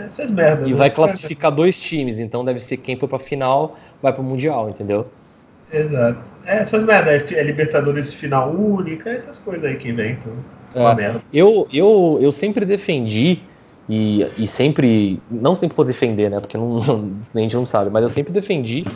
é, essas merdas. E vai classificar dois times, então deve ser quem for pra final vai pro Mundial, entendeu? Exato. É, essas merdas. É, é Libertadores final única, essas coisas aí que inventam. É. Eu, eu, eu sempre defendi, e, e sempre, não sempre vou defender, né, porque não, a gente não sabe, mas eu sempre defendi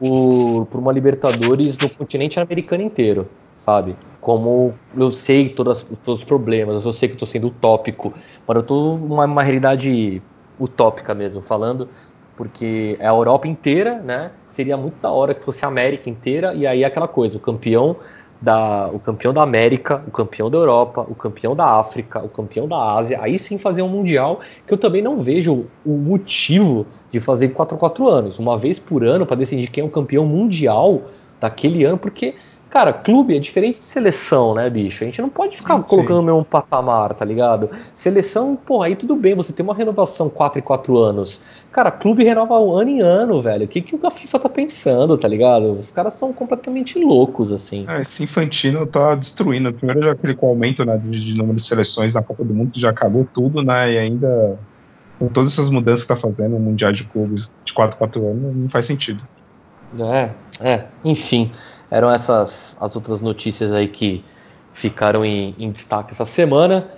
por, por uma Libertadores no continente americano inteiro, sabe? Como eu sei todas, todos os problemas, eu sei que tô sendo utópico, mas eu tô uma, uma realidade utópica mesmo, falando, porque é a Europa inteira, né? Seria muito da hora que fosse a América inteira, e aí é aquela coisa, o campeão da, o campeão da América, o campeão da Europa, o campeão da África, o campeão da Ásia, aí sim fazer um Mundial, que eu também não vejo o motivo de fazer 4 4 anos, uma vez por ano, para decidir quem é o campeão mundial daquele ano, porque, cara, clube é diferente de seleção, né, bicho? A gente não pode ficar Sim, colocando sim. no mesmo patamar, tá ligado? Seleção, porra, aí tudo bem, você tem uma renovação 4 e 4 anos. Cara, clube renova um ano em ano, velho. O que, que a FIFA tá pensando, tá ligado? Os caras são completamente loucos, assim. É, esse Infantino tá destruindo. Primeiro já aquele aumento né, de, número de seleções na Copa do Mundo, já acabou tudo, né? E ainda com todas essas mudanças que tá fazendo, o Mundial de Clubes de 4 4 anos, não faz sentido. É, é, enfim, eram essas as outras notícias aí que ficaram em, em destaque essa semana.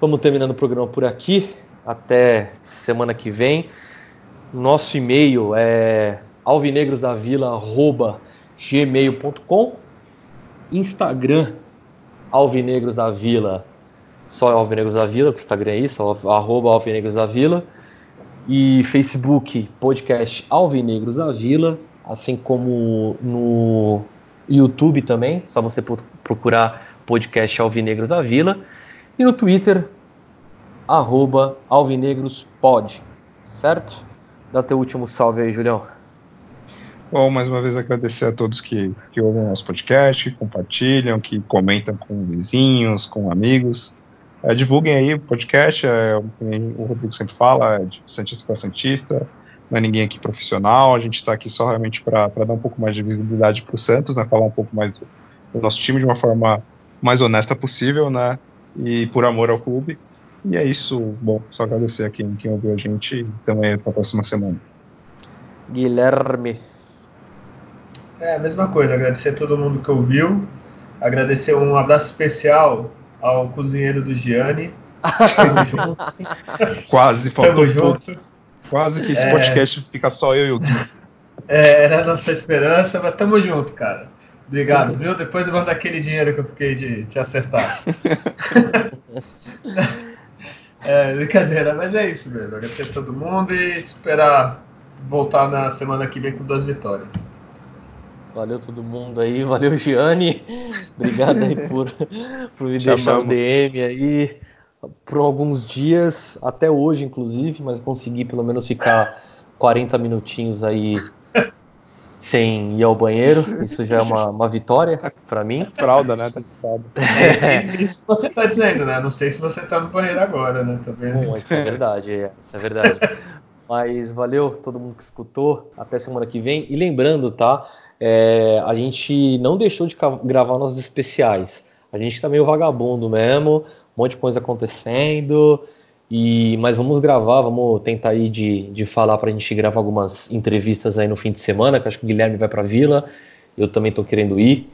Vamos terminando o programa por aqui. Até semana que vem. Nosso e-mail é alvinegrosdavila@gmail.com. Instagram Alvinegros da Vila, só Alvinegros da Vila, porque o Instagram é isso, arroba Alvinegros da Vila. E Facebook, podcast Alvinegros da Vila, assim como no YouTube também, só você pro- procurar podcast Alvinegros da Vila. E no Twitter, arroba alvinegrospod, certo? Dá teu último salve aí, Julião. Bom, mais uma vez agradecer a todos que, que ouvem nosso podcast, que compartilham, que comentam com vizinhos, com amigos. É, divulguem aí o podcast, é, o que o Rodrigo sempre fala, é de Santista para Santista, não é ninguém aqui profissional, a gente está aqui só realmente para dar um pouco mais de visibilidade para o Santos, né, falar um pouco mais do, do nosso time de uma forma mais honesta possível, né, e por amor ao clube. E é isso, bom, só agradecer a quem, quem ouviu a gente e também para a próxima semana. Guilherme. É a mesma coisa, agradecer a todo mundo que ouviu. Agradecer um abraço especial ao cozinheiro do Gianni. Tamo junto. Quase, faltou Tamo junto. Quase que esse É. podcast fica só eu e o Gui. É, era a nossa esperança, mas tamo junto, cara. Obrigado, viu? Depois eu vou dar aquele dinheiro que eu fiquei de te acertar. é, brincadeira, mas é isso mesmo. Agradecer a todo mundo e esperar voltar na semana que vem com duas vitórias. Valeu todo mundo aí, valeu Gianni. Obrigado aí por, por me deixar o amamos. DM aí por alguns dias, até hoje inclusive, mas consegui pelo menos ficar 40 minutinhos aí sem ir ao banheiro. Isso já é uma, uma vitória para mim. Fralda, né? Tá de fralda. Isso você tá dizendo, né? Não sei se você tá no banheiro agora, né? Tá vendo? Bom, isso é verdade, é, isso é verdade. Mas valeu todo mundo que escutou. Até semana que vem. E lembrando, tá? é, a gente não deixou de gravar nossos especiais. A gente tá meio vagabundo mesmo, um monte de coisa acontecendo. E, mas vamos gravar, vamos tentar aí de, de falar pra gente gravar algumas entrevistas aí no fim de semana, que acho que o Guilherme vai pra vila. Eu também tô querendo ir.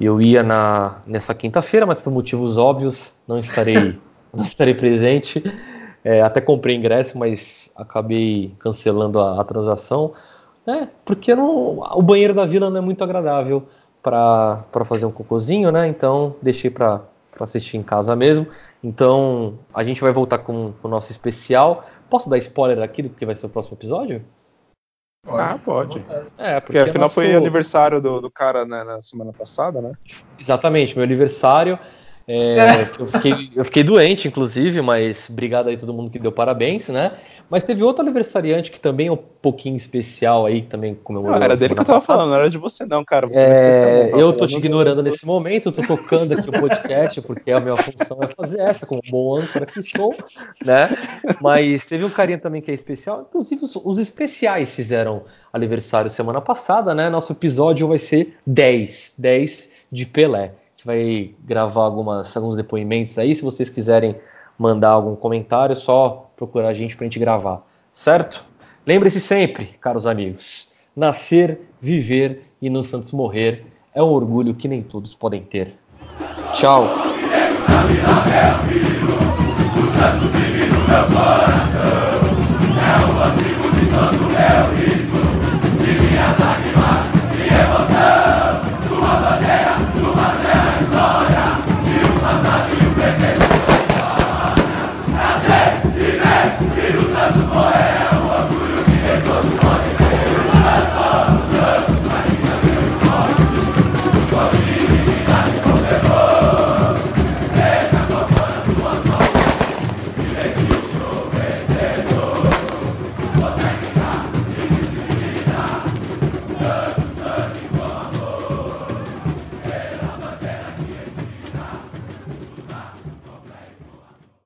Eu ia na, nessa quinta-feira, mas por motivos óbvios não estarei, não estarei presente. É, até comprei ingresso, mas acabei cancelando a, a transação, né? Porque não, o banheiro da vila não é muito agradável para fazer um cocôzinho, né? Então deixei para assistir em casa mesmo. Então a gente vai voltar com, com o nosso especial. Posso dar spoiler aqui do que vai ser o próximo episódio? Ah, pode. É, Porque afinal nosso- foi aniversário do, do cara né, na semana passada, né? Exatamente, meu aniversário. É, eu, fiquei, eu fiquei doente, inclusive, mas obrigado aí todo mundo que deu parabéns, né? Mas teve outro aniversariante que também é um pouquinho especial aí, também comemorou. Não, era dele que eu tava passada. falando, não era de você não, cara. Você é, é eu tô te ignorando do... nesse momento, eu tô tocando aqui o podcast, porque a minha função é fazer essa, como bom âncora que sou, né? Mas teve um carinha também que é especial, inclusive os, os especiais fizeram aniversário semana passada, né? Nosso episódio vai ser 10, 10 de Pelé vai gravar algumas, alguns depoimentos aí. Se vocês quiserem mandar algum comentário, só procurar a gente para a gente gravar, certo? Lembre-se sempre, caros amigos, nascer, viver e no Santos morrer é um orgulho que nem todos podem ter. Tchau. É o